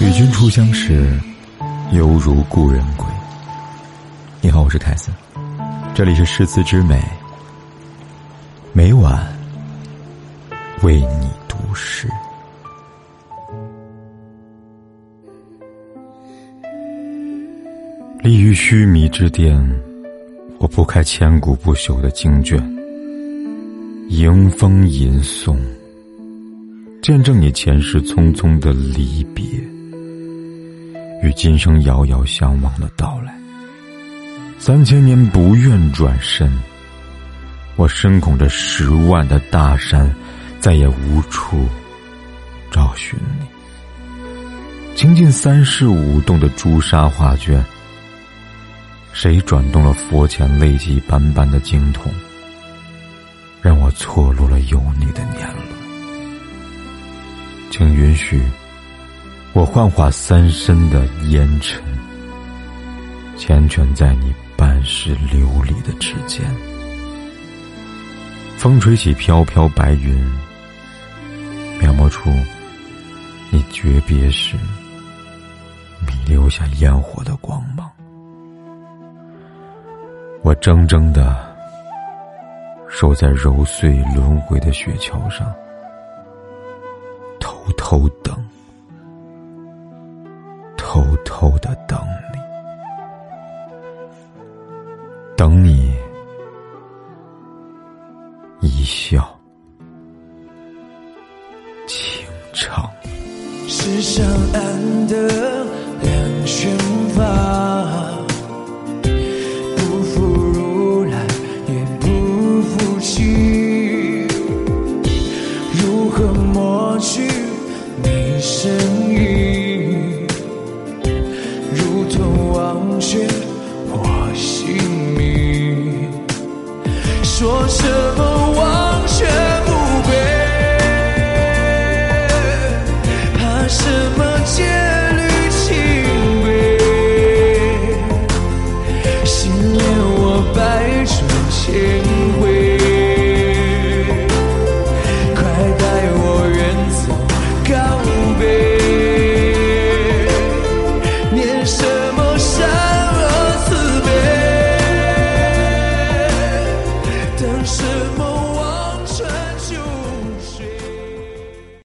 与君初相识，犹如故人归。你好，我是凯森，这里是诗词之美，每晚为你读诗。立于须弥之巅，我不开千古不朽的经卷，迎风吟诵。见证你前世匆匆的离别，与今生遥遥相望的到来。三千年不愿转身，我深恐这十万的大山，再也无处找寻你。倾尽三世舞动的朱砂画卷，谁转动了佛前泪迹斑斑的经筒，错落了有你的年轮。请允许我幻化三生的烟尘，缱绻在你半世流离的指尖。风吹起飘飘白云，描摹出你诀别时你留下烟火的光芒。我怔怔的守在揉碎轮回的雪橇上。偷偷等，偷偷的等你，等你一笑倾城。是上岸的何抹去？你身影，如同忘却我姓名，说什么？曾是否